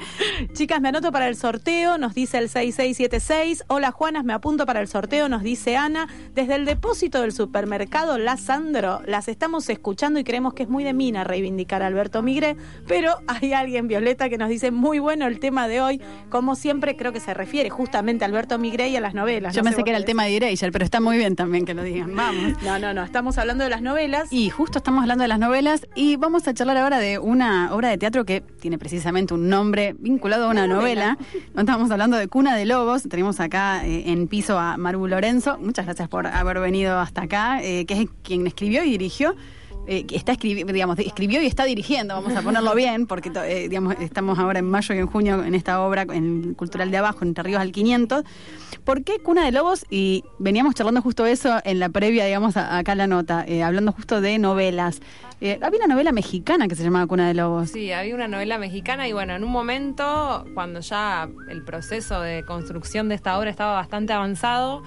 Chicas, me anoto para el sorteo, nos dice el 6676. Hola Juanas, me apunto para el sorteo, nos dice Ana. Desde el depósito del supermercado La Sandro, las estamos escuchando y creemos que es muy de mina reivindicar a Alberto Migre, pero hay alguien, Violeta, que nos dice muy bueno el tema de hoy. Como siempre, creo que se refiere justamente a Alberto Migre y a las novelas. Yo No sé pensé que era el tema de Erasure, pero está muy bien también que lo digan. Vamos. No, no, no, estamos hablando de las novelas. Y justo estamos hablando de las novelas y vamos a charlar ahora de una obra de teatro que tiene precisamente un nombre vinculado a una Una novela. No estamos hablando de Cuna de Lobos. Tenemos acá eh, en piso a Maru Lorenzo. Muchas gracias por haber venido hasta acá, eh, que es quien escribió y dirigió. Eh, está escribiendo, digamos, escribió y está dirigiendo, vamos a ponerlo bien, porque eh, digamos, estamos ahora en mayo y en junio en esta obra, en el Cultural de Abajo, en Entre Ríos al 500. ¿Por qué Cuna de Lobos? Y veníamos charlando justo eso en la previa, digamos, a- acá la nota, eh, hablando justo de novelas. Eh, había una novela mexicana que se llamaba Cuna de Lobos. Sí, había una novela mexicana y bueno, en un momento, cuando ya el proceso de construcción de esta obra estaba bastante avanzado,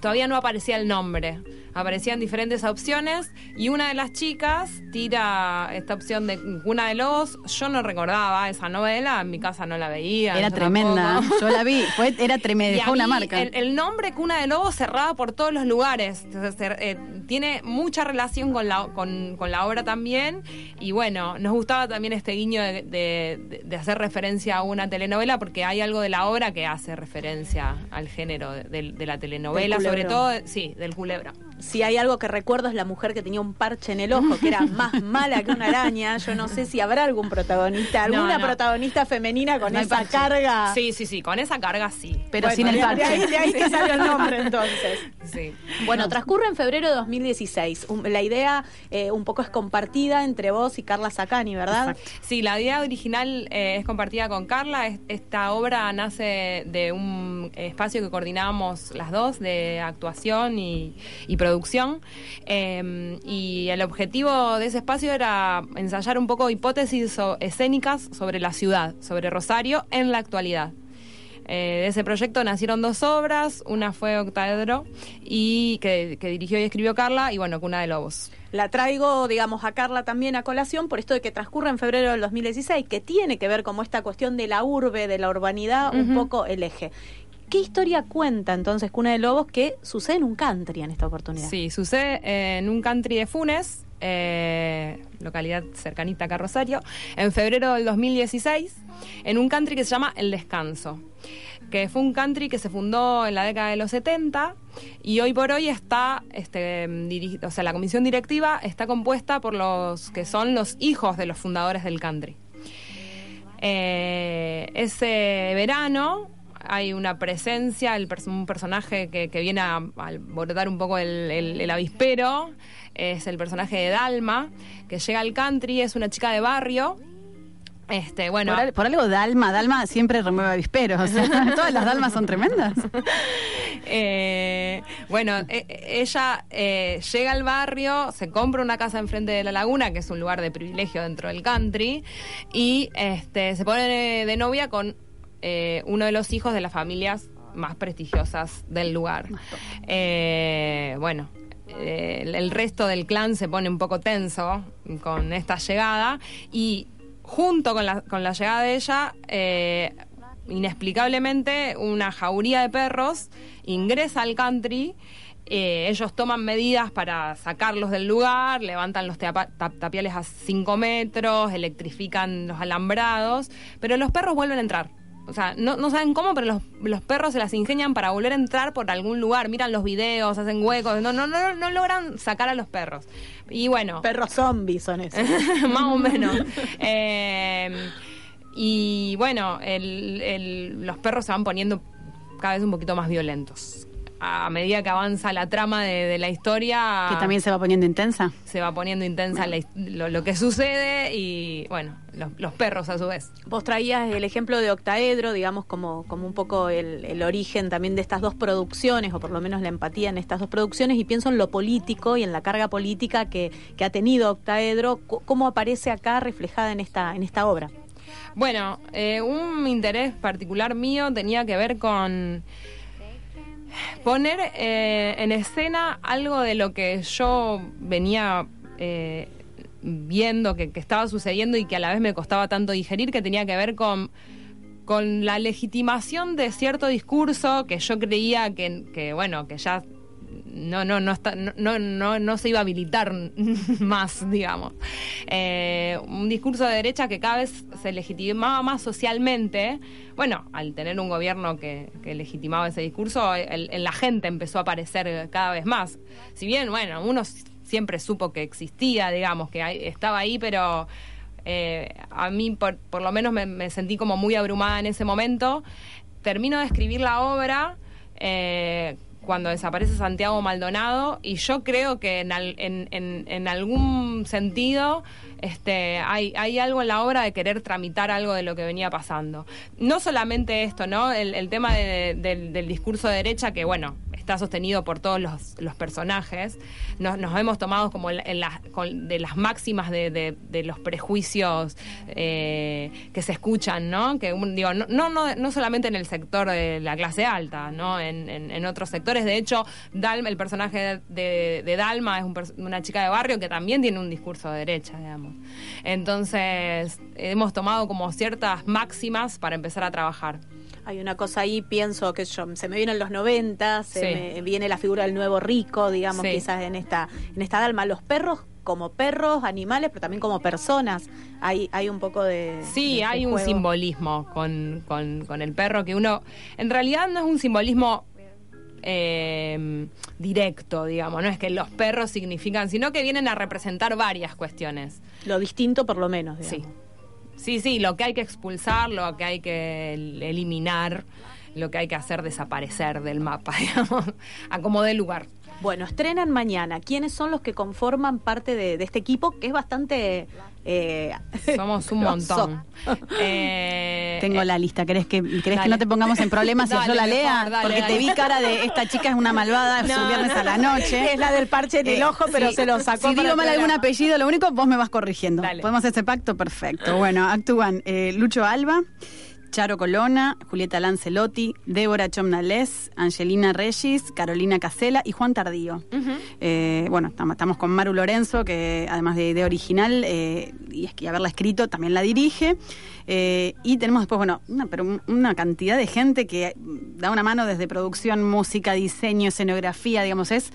todavía no aparecía el nombre. Aparecían diferentes opciones y una de las chicas tira esta opción de Cuna de Lobos. Yo no recordaba esa novela, en mi casa no la veía. Era yo tremenda, tampoco. yo la vi, fue, era tremenda, dejó una marca. El, el nombre Cuna de Lobos cerraba por todos los lugares. Entonces, eh, tiene mucha relación con la, con, con la obra también. Y bueno, nos gustaba también este guiño de, de- de hacer referencia a una telenovela, porque hay algo de la obra que hace referencia al género de, la telenovela, sobre todo, sí, del culebro. Si hay algo que recuerdo es la mujer que tenía un parche en el ojo, que era más mala que una araña. Yo no sé si habrá algún protagonista, alguna no. protagonista femenina con No esa carga. Sí, sí, sí, con esa carga sí. Pero Bueno, sin el parche. De ahí, de ahí que salió el nombre entonces. Sí. Bueno, transcurre en febrero de 2016. Um, La idea eh, un poco es compartida entre vos y Carla Sacani, ¿verdad? Sí, la idea original eh, es compartida con Carla. Es- Esta obra nace de un espacio que coordinábamos las dos, de actuación y, y producción. Eh, y el objetivo de ese espacio era ensayar un poco hipótesis so- escénicas sobre la ciudad, sobre Rosario en la actualidad. Eh, de ese proyecto nacieron dos obras, una fue Octaedro, y que, que dirigió y escribió Carla, y bueno, Cuna de Lobos. La traigo, digamos, a Carla también a colación por esto de que transcurre en febrero del 2016, que tiene que ver como esta cuestión de la urbe, de la urbanidad, un poco el eje. ¿Qué historia cuenta entonces Cuna de Lobos que sucede en un country en esta oportunidad? Sí, sucede en un country de Funes, eh, localidad cercanita acá a Rosario, en febrero del 2016, en un country que se llama El Descanso, que fue un country que se fundó en la década de los 70 y hoy por hoy está, este, o sea, la comisión directiva está compuesta por los que son los hijos de los fundadores del country. Eh, ese verano hay una presencia, el pers- un personaje que, que viene a, a alborotar un poco el, el- el avispero, es el personaje de Dalma, que llega al country, es una chica de barrio. Este, bueno, Por, al- por algo Dalma, Dalma siempre remueve avisperos. O sea, todas las Dalmas son tremendas. Eh, bueno, e- e- ella eh, llega al barrio, se compra una casa enfrente de la laguna, que es un lugar de privilegio dentro del country, y este, se pone de novia con eh, uno de los hijos de las familias más prestigiosas del lugar. Eh, bueno. eh, el- resto del clan se pone un poco tenso con esta llegada y junto con la, con la llegada de ella, eh, inexplicablemente una jauría de perros ingresa al country. eh, ellos toman medidas para sacarlos del lugar, levantan los tapiales a 5 metros, electrifican los alambrados, pero los perros vuelven a entrar. O sea, no, no saben cómo, pero los, los perros se las ingenian para volver a entrar por algún lugar. Miran los videos, hacen huecos, no, no, no, no logran sacar a los perros. Y bueno. Perros zombies son esos. más o menos. Eh, y bueno, el- el- los perros se van poniendo cada vez un poquito más violentos. A medida que avanza la trama de, de la historia... Que también se va poniendo intensa. Se va poniendo intensa la lo, lo que sucede y, bueno, los, los perros a su vez. Vos traías el ejemplo de Octaedro, digamos, como, como un poco el, el origen también de estas dos producciones, o por lo menos la empatía en estas dos producciones, y pienso en lo político y en la carga política que, que ha tenido Octaedro, cómo aparece acá reflejada en esta, en esta obra. Bueno, eh, un interés particular mío tenía que ver con poner eh, en escena algo de lo que yo venía eh, viendo que, que estaba sucediendo y que a la vez me costaba tanto digerir, que tenía que ver con con la legitimación de cierto discurso que yo creía que, que, bueno, que ya no, no, no, está, no, no, no, se iba a habilitar más, digamos. Eh, un discurso de derecha que cada vez se legitimaba más socialmente. Bueno, al tener un gobierno que, legitimaba ese discurso, el- en la gente empezó a aparecer cada vez más. Si bien, bueno, uno siempre supo que existía, digamos, que estaba ahí, pero eh, a mí por, por lo menos me, me sentí como muy abrumada en ese momento. Termino de escribir la obra eh, cuando desaparece Santiago Maldonado y yo creo que en, al- en- en- en algún sentido este, hay, hay algo en la obra de querer tramitar algo de lo que venía pasando. No solamente esto, ¿no? El, tema de- del, discurso de derecha que, bueno, está sostenido por todos los, personajes. Nos, hemos tomado como en la- en la- con- de las máximas de, de- de los prejuicios eh, que se escuchan, ¿no? Que digo, no, no, no, solamente en el sector de la clase alta, ¿no? En, otros sectores. De hecho, Dalma, el personaje de, Dalma es un una chica de barrio que también tiene un discurso de derecha, digamos. Entonces, hemos tomado como ciertas máximas para empezar a trabajar. Hay una cosa ahí, pienso que yo, se me vienen los 90, se Sí. me viene la figura del nuevo rico, digamos, Sí. quizás en esta, en esta dalma. Los perros como perros, animales, pero también como personas. Hay, hay un poco de. Sí, de ese hay un juego. simbolismo con, con- con el perro que uno, en realidad no es un simbolismo eh, directo, digamos, no es que los perros significan, sino que vienen a representar varias cuestiones. Lo distinto por lo menos, Sí. Sí, sí, lo que hay que expulsar, lo que hay que el- eliminar, lo que hay que hacer desaparecer del mapa, digamos, a como dé lugar. Bueno, estrenan mañana. ¿Quiénes son los que conforman parte de, de este equipo que es bastante... eh, Somos un montón. Eh, Tengo la lista. ¿Querés que, querés que dale. no te pongamos en problemas si Dale, yo la mejor, lea? dale, Porque dale. te vi cara de esta chica es una malvada, es No, un viernes no, a la noche. Es la del parche en el Eh, ojo, pero sí. se lo sacó. Si para digo mal algún apellido, lo único vos me vas corrigiendo. Dale. ¿Podemos hacer ese pacto? Perfecto. Bueno, actúan eh, Lucho Alba, Charo Colona, Julieta Lancelotti, Débora Chomnales, Angelina Regis, Carolina Casela y Juan Tardío. Eh, bueno, estamos, con Maru Lorenzo, que además de idea original eh, y es que haberla escrito, también la dirige. Eh, y tenemos después, bueno, una, pero un- una cantidad de gente que da una mano desde producción, música, diseño, escenografía, digamos, es.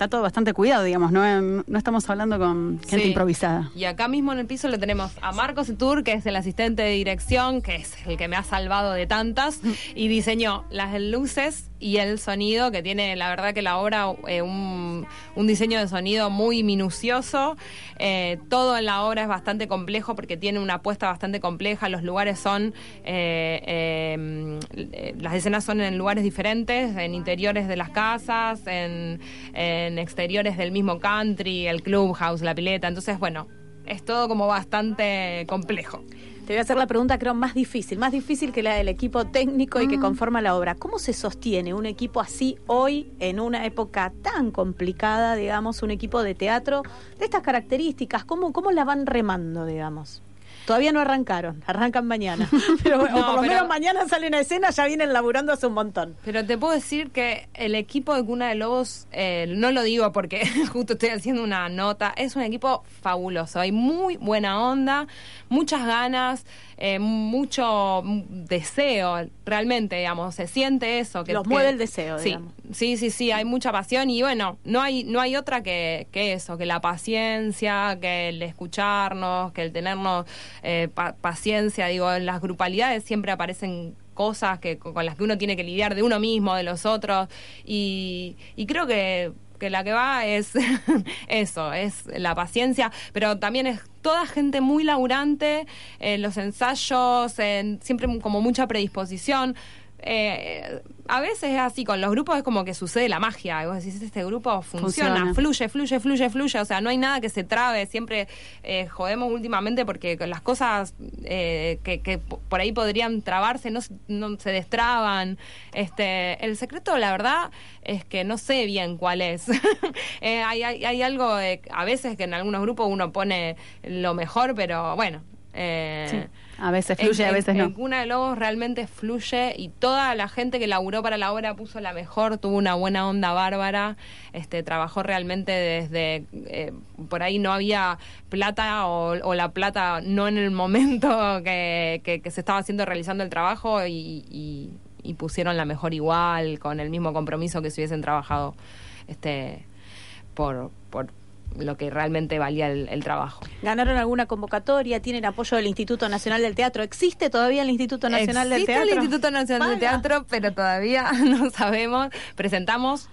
Está todo bastante cuidado, digamos, no, no estamos hablando con gente Sí. improvisada. Y acá mismo en el piso le tenemos a Marcos Tour, que es el asistente de dirección, que es el que me ha salvado de tantas, y diseñó las luces y el sonido, que tiene la verdad que la obra eh, un, un diseño de sonido muy minucioso. Eh, todo en la obra es bastante complejo porque tiene una apuesta bastante compleja. Los lugares son, eh, eh, eh, las escenas son en lugares diferentes, en interiores de las casas, en, en exteriores del mismo country, el clubhouse, la pileta. Entonces, bueno, es todo como bastante complejo. Te voy a hacer la pregunta creo más difícil, más difícil que la del equipo técnico y que conforma la obra. ¿Cómo se sostiene un equipo así hoy en una época tan complicada, digamos, un equipo de teatro de estas características? ¿Cómo, cómo la van remando, digamos? Todavía no arrancaron, arrancan mañana. Pero, bueno, No, por lo pero- menos mañana salen a escena, ya vienen laburando hace un montón. Pero te puedo decir que el equipo de Cuna de Lobos, eh, no lo digo porque justo estoy haciendo una nota, es un equipo fabuloso. Hay muy buena onda, muchas ganas, eh, mucho deseo, realmente, digamos, se siente eso. Que, Los que- mueve el deseo, sí, digamos. Sí, sí, sí, hay mucha pasión y bueno, no hay, no hay otra que, que eso, que la paciencia, que el escucharnos, que el tenernos eh, pa- paciencia. Digo, en las grupalidades siempre aparecen cosas que con las que uno tiene que lidiar de uno mismo, de los otros y, y creo que que la que va es eso, es la paciencia, pero también es toda gente muy laburante, en los ensayos, en, siempre como mucha predisposición eh, a veces es así, con los grupos es como que sucede la magia. Vos decís, este grupo funciona, fluye, fluye, fluye, fluye. O sea, no hay nada que se trabe. Siempre eh, jodemos últimamente porque las cosas eh, que, por ahí podrían trabarse no, no, se destraban. Este, el secreto, la verdad, es que no sé bien cuál es. Eh, hay, hay, hay, algo, de, a veces que en algunos grupos uno pone lo mejor, pero bueno. Eh, sí a veces fluye, en, a veces no. En Cuna de Lobos realmente fluye y toda la gente que laburó para la obra puso la mejor, tuvo una buena onda bárbara, este, trabajó realmente desde, eh, por ahí no había plata o, la plata no en el momento que, se estaba haciendo, realizando el trabajo y, y pusieron la mejor igual, con el mismo compromiso que si hubiesen trabajado este, por, por, lo que realmente valía el, el, trabajo. ¿Ganaron alguna convocatoria? ¿Tienen apoyo del Instituto Nacional del Teatro? ¿Existe todavía el Instituto Nacional del Teatro? Existe el Instituto Nacional del Teatro, pero todavía no sabemos. Presentamos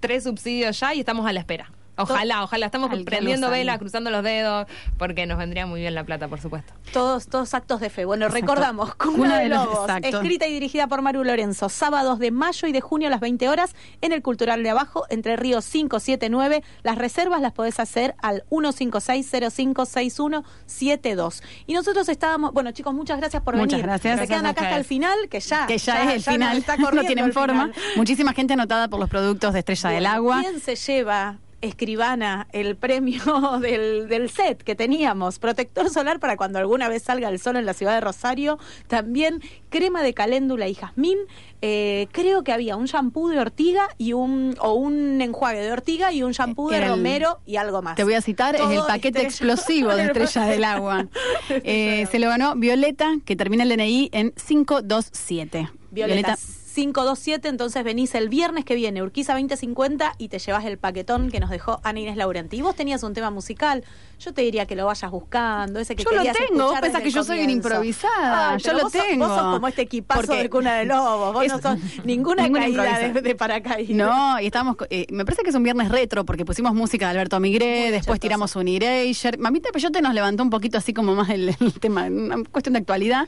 tres subsidios ya y estamos a la espera. Ojalá, ojalá. Estamos prendiendo vela, cruzando los dedos, porque nos vendría muy bien la plata, por supuesto. Todos, todos actos de fe. Bueno, recordamos, Cuna, de, de Lobos, escrita y dirigida por Maru Lorenzo, sábados de mayo y de junio a las 20 horas en el Cultural de Abajo, entre Ríos 579. Las reservas las podés hacer al 156056172. Y nosotros estábamos, bueno chicos, muchas gracias por muchas venir. Gracias. Se quedan acá hasta el final, que ya. Que ya, es el final. Está no tienen forma. Muchísima gente anotada por los productos de Estrella del Agua. ¿Quién se lleva? escribana el premio del, del, set que teníamos, protector solar para cuando alguna vez salga el sol en la ciudad de Rosario, también crema de caléndula y jazmín, eh, creo que había un shampoo de ortiga y un, o un enjuague de ortiga y un shampoo de romero y algo más. Te voy a citar, es el paquete explosivo de Estrellas del Agua. eh, se lo ganó Violeta, que termina el DNI en 527. Violeta, Violeta 527, entonces venís el viernes que viene, Urquiza 2050, y te llevas el paquetón que nos dejó Ana Inés Laurenti. Y vos tenías un tema musical, yo te diría que lo vayas buscando, ese que Yo lo tengo, vos pensás que yo soy una improvisada, ah, yo lo tengo. Sos, vos sos como este equipazo de Cuna de Lobos, vos no sos ninguna, caída de, de, paracaídas. No, y estamos, eh, me parece que es un viernes retro, porque pusimos música de Alberto Migré, después tiramos un Erasure. Mamita Peyote nos levantó un poquito así como más el, el tema, una cuestión de actualidad,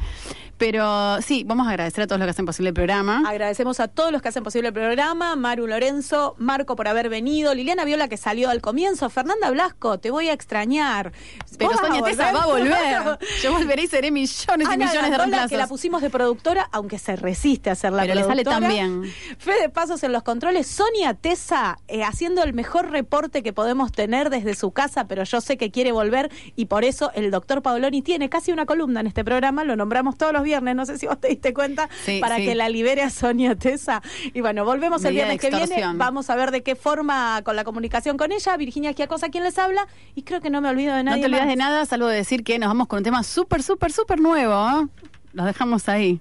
pero sí, vamos a agradecer a todos los que hacen posible el programa. Agradecemos a todos los que hacen posible el programa, Maru Lorenzo, Marco por haber venido, Liliana Viola que salió al comienzo, Fernanda Blasco, te voy a extrañar. Pero Sonia Tesa va a volver. Yo volveré y seré millones y millones de reemplazos. que la pusimos de productora, aunque se resiste a ser la Pero productora. le sale tan bien. Fede Pasos en los controles, Sonia Tesa eh, haciendo el mejor reporte que podemos tener desde su casa, pero yo sé que quiere volver y por eso el doctor Paoloni tiene casi una columna en este programa, lo nombramos todos los viernes viernes, no sé si vos te diste cuenta, sí, para que la libere a Sonia Tesa. Y bueno, volvemos el viernes que viene, vamos a ver de qué forma con la comunicación con ella, Virginia Giacosa quien les habla, y creo que no me olvido de nada. No te olvidas de nada, salvo de decir que nos vamos con un tema súper, súper, súper nuevo. ¿eh? Los dejamos ahí.